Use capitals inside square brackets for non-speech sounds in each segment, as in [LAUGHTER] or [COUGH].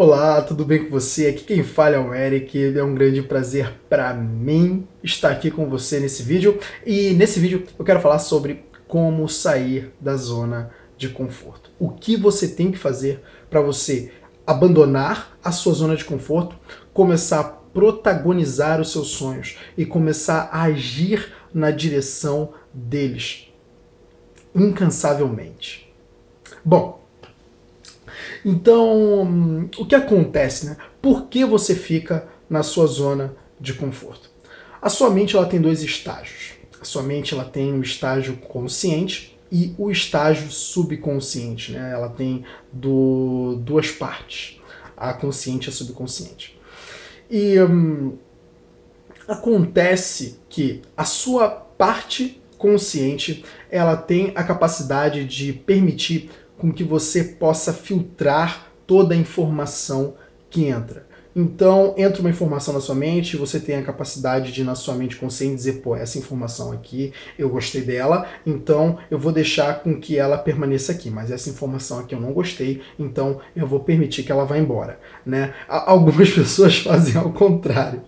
Olá, tudo bem com você? Aqui quem fala é o Eric. É um grande prazer para mim estar aqui com você nesse vídeo. E nesse vídeo eu quero falar sobre como sair da zona de conforto. O que você tem que fazer para você abandonar a sua zona de conforto, começar a protagonizar os seus sonhos e começar a agir na direção deles incansavelmente. Bom, então, o que acontece, né? Por que você fica na sua zona de conforto? A sua mente ela tem dois estágios. A sua mente ela tem o estágio consciente e o estágio subconsciente, né? Ela tem do, duas partes, a consciente e a subconsciente. E hum, acontece que a sua parte consciente ela tem a capacidade de permitir com que você possa filtrar toda a informação que entra. Então, entra uma informação na sua mente, você tem a capacidade de, na sua mente consciente, dizer: pô, essa informação aqui, eu gostei dela, então eu vou deixar com que ela permaneça aqui, mas essa informação aqui eu não gostei, então eu vou permitir que ela vá embora. Né? Algumas [LAUGHS] pessoas fazem ao contrário.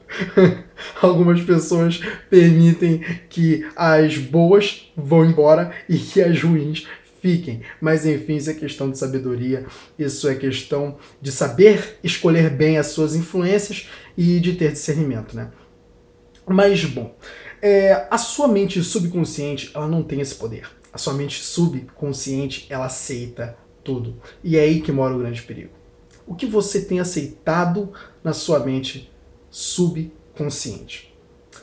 [LAUGHS] Algumas pessoas permitem que as boas vão embora e que as ruins fiquem. Mas enfim, isso é questão de sabedoria, isso é questão de saber escolher bem as suas influências e de ter discernimento, né? Mas bom, é, a sua mente subconsciente ela não tem esse poder. A sua mente subconsciente ela aceita tudo e é aí que mora o grande perigo. O que você tem aceitado na sua mente subconsciente?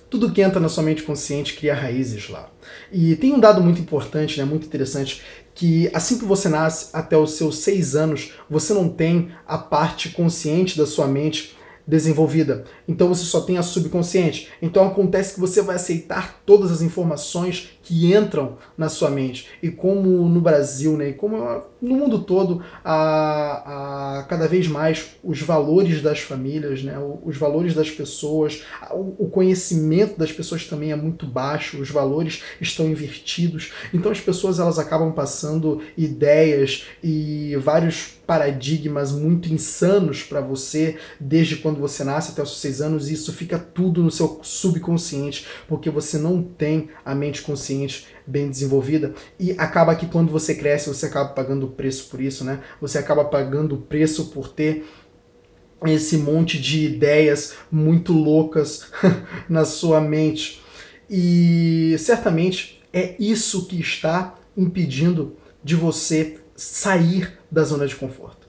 Tudo que entra na sua mente consciente cria raízes lá. E tem um dado muito importante, né, muito interessante, que assim que você nasce até os seus seis anos, você não tem a parte consciente da sua mente desenvolvida. Então você só tem a subconsciente. Então acontece que você vai aceitar todas as informações que entram na sua mente. E como no Brasil, né, e como no mundo todo, a, a cada vez mais os valores das famílias, né, os valores das pessoas, o conhecimento das pessoas também é muito baixo, os valores estão invertidos. Então as pessoas elas acabam passando ideias e vários paradigmas muito insanos para você desde quando você nasce até os seis anos e isso fica tudo no seu subconsciente porque você não tem a mente consciente bem desenvolvida e acaba que quando você cresce você acaba pagando o preço por isso, né? Você acaba pagando o preço por ter esse monte de ideias muito loucas [LAUGHS] na sua mente. E certamente é isso que está impedindo de você sair da zona de conforto.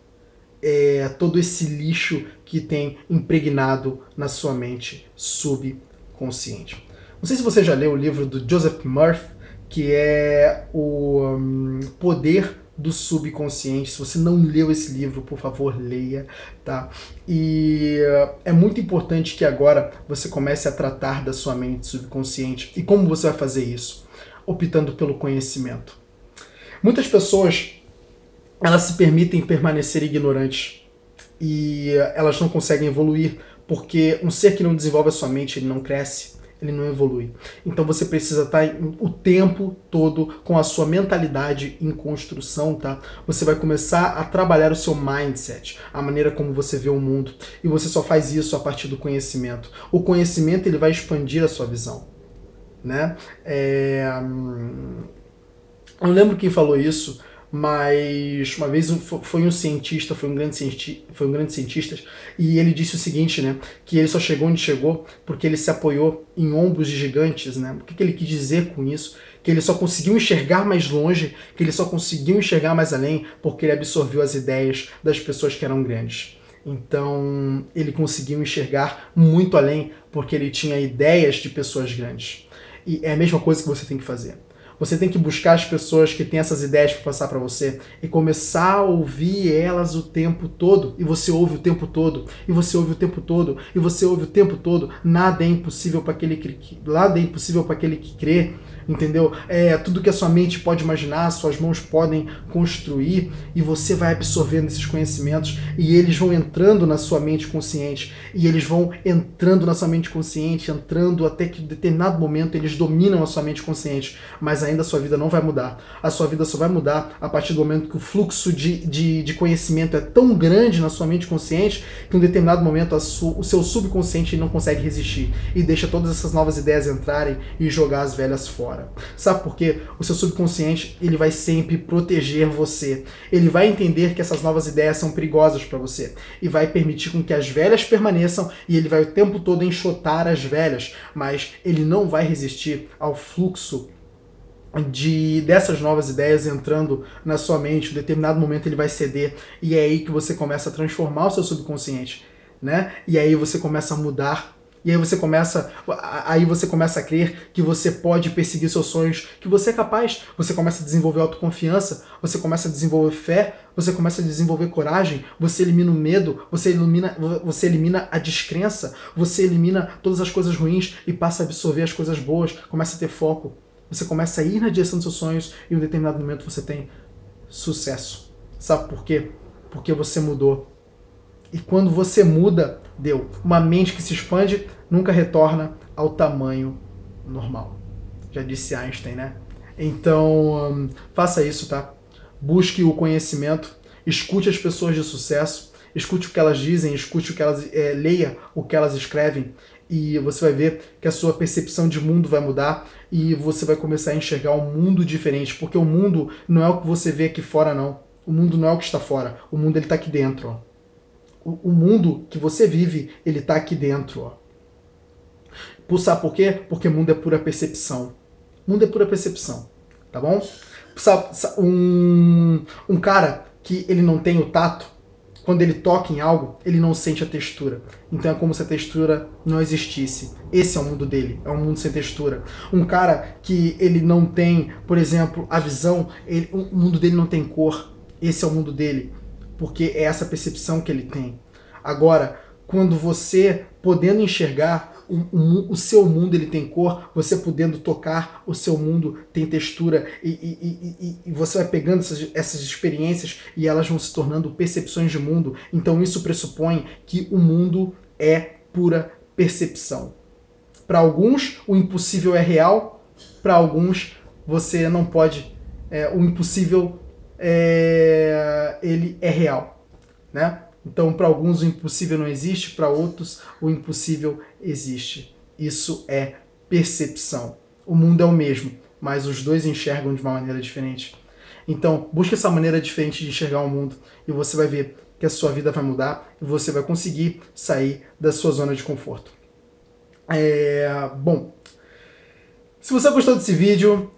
É todo esse lixo que tem impregnado na sua mente subconsciente. Não sei se você já leu o livro do Joseph Murphy, que é o um, Poder do Subconsciente. Se você não leu esse livro, por favor, leia, tá? E uh, é muito importante que agora você comece a tratar da sua mente subconsciente. E como você vai fazer isso? Optando pelo conhecimento. Muitas pessoas elas se permitem permanecer ignorantes e elas não conseguem evoluir porque um ser que não desenvolve a sua mente, ele não cresce, ele não evolui. Então você precisa estar o tempo todo com a sua mentalidade em construção, tá? Você vai começar a trabalhar o seu mindset, a maneira como você vê o mundo, e você só faz isso a partir do conhecimento. O conhecimento ele vai expandir a sua visão, né? É... Hum, eu lembro quem falou isso, mas uma vez foi um cientista, foi um grande cientista, foi um grande cientista, e ele disse o seguinte, né, que ele só chegou onde chegou porque ele se apoiou em ombros de gigantes, né? O que, que ele quis dizer com isso? Que ele só conseguiu enxergar mais longe, que ele só conseguiu enxergar mais além porque ele absorveu as ideias das pessoas que eram grandes. Então, ele conseguiu enxergar muito além porque ele tinha ideias de pessoas grandes. E é a mesma coisa que você tem que fazer. Você tem que buscar as pessoas que têm essas ideias para passar para você e começar a ouvir elas o tempo todo. E você ouve o tempo todo, e você ouve o tempo todo, e você ouve o tempo todo. Nada é impossível para aquele que nada é impossível para aquele que crê entendeu? É tudo que a sua mente pode imaginar, suas mãos podem construir e você vai absorvendo esses conhecimentos e eles vão entrando na sua mente consciente e eles vão entrando na sua mente consciente, entrando até que em determinado momento eles dominam a sua mente consciente, mas ainda a sua vida não vai mudar. A sua vida só vai mudar a partir do momento que o fluxo de, de, de conhecimento é tão grande na sua mente consciente que em um determinado momento su, o seu subconsciente não consegue resistir e deixa todas essas novas ideias entrarem e jogar as velhas fora. Sabe por quê? O seu subconsciente ele vai sempre proteger você. Ele vai entender que essas novas ideias são perigosas para você e vai permitir com que as velhas permaneçam e ele vai o tempo todo enxotar as velhas, mas ele não vai resistir ao fluxo de dessas novas ideias entrando na sua mente, em determinado momento ele vai ceder e é aí que você começa a transformar o seu subconsciente, né? E aí você começa a mudar e aí você começa, aí você começa a crer que você pode perseguir seus sonhos, que você é capaz. Você começa a desenvolver autoconfiança, você começa a desenvolver fé, você começa a desenvolver coragem, você elimina o medo, você elimina, você elimina a descrença, você elimina todas as coisas ruins e passa a absorver as coisas boas, começa a ter foco. Você começa a ir na direção dos seus sonhos e em um determinado momento você tem sucesso. Sabe por quê? Porque você mudou. E quando você muda, deu. Uma mente que se expande nunca retorna ao tamanho normal. Já disse Einstein, né? Então, hum, faça isso, tá? Busque o conhecimento, escute as pessoas de sucesso, escute o que elas dizem, escute o que elas é, leia o que elas escrevem e você vai ver que a sua percepção de mundo vai mudar e você vai começar a enxergar um mundo diferente, porque o mundo não é o que você vê aqui fora não. O mundo não é o que está fora, o mundo ele está aqui dentro. Ó o, o mundo que você vive, ele está aqui dentro. Ó. Por, sabe por quê? Porque mundo é pura percepção. Mundo é pura percepção, tá bom? Um, um cara que ele não tem o tato, quando ele toca em algo, ele não sente a textura. Então é como se a textura não existisse. Esse é o mundo dele, é um mundo sem textura. Um cara que ele não tem, por exemplo, a visão, ele, o mundo dele não tem cor. Esse é o mundo dele porque é essa percepção que ele tem. Agora, quando você podendo enxergar o, o, seu mundo ele tem cor, você podendo tocar o seu mundo tem textura e, e, e, e, você vai pegando essas, essas experiências e elas vão se tornando percepções de mundo. Então isso pressupõe que o mundo é pura percepção. Para alguns o impossível é real, para alguns você não pode. É, o impossível é, ele é real, né? Então, para alguns o impossível não existe, para outros o impossível existe. Isso é percepção. O mundo é o mesmo, mas os dois enxergam de uma maneira diferente. Então, busque essa maneira diferente de enxergar o mundo e você vai ver que a sua vida vai mudar e você vai conseguir sair da sua zona de conforto. É, bom, se você gostou desse vídeo,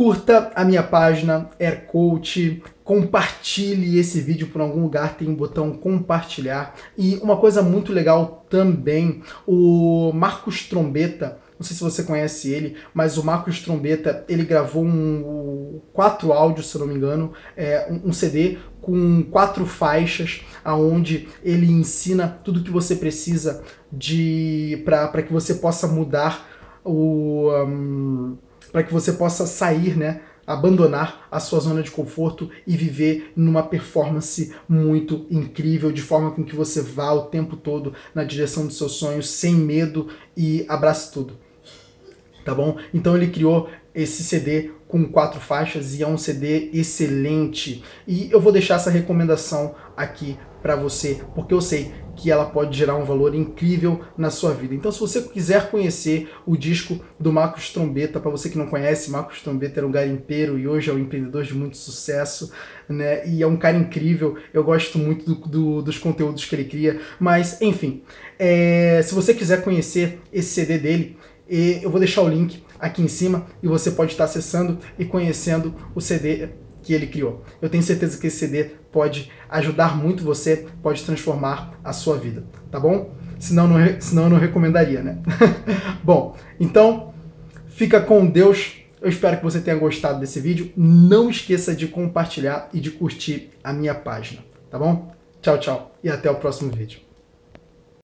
Curta a minha página AirCoach, compartilhe esse vídeo por algum lugar, tem um botão compartilhar. E uma coisa muito legal também, o Marcos Trombeta, não sei se você conhece ele, mas o Marcos Trombeta, ele gravou um, quatro áudios, se eu não me engano, é, um, um CD com quatro faixas, aonde ele ensina tudo que você precisa de para que você possa mudar o... Um, para que você possa sair, né, abandonar a sua zona de conforto e viver numa performance muito incrível, de forma com que você vá o tempo todo na direção dos seus sonhos, sem medo e abrace tudo. Tá bom? Então ele criou esse CD com quatro faixas e é um CD excelente. E eu vou deixar essa recomendação aqui para você, porque eu sei que ela pode gerar um valor incrível na sua vida. Então, se você quiser conhecer o disco do Marcos Trombeta, para você que não conhece, Marcos Trombeta era um garimpeiro e hoje é um empreendedor de muito sucesso, né? E é um cara incrível. Eu gosto muito do, do, dos conteúdos que ele cria. Mas, enfim, é, se você quiser conhecer esse CD dele, eu vou deixar o link aqui em cima e você pode estar acessando e conhecendo o CD que ele criou. Eu tenho certeza que esse CD pode ajudar muito você, pode transformar a sua vida, tá bom? Senão, não, senão eu não recomendaria, né? [LAUGHS] bom, então fica com Deus. Eu espero que você tenha gostado desse vídeo. Não esqueça de compartilhar e de curtir a minha página, tá bom? Tchau, tchau e até o próximo vídeo.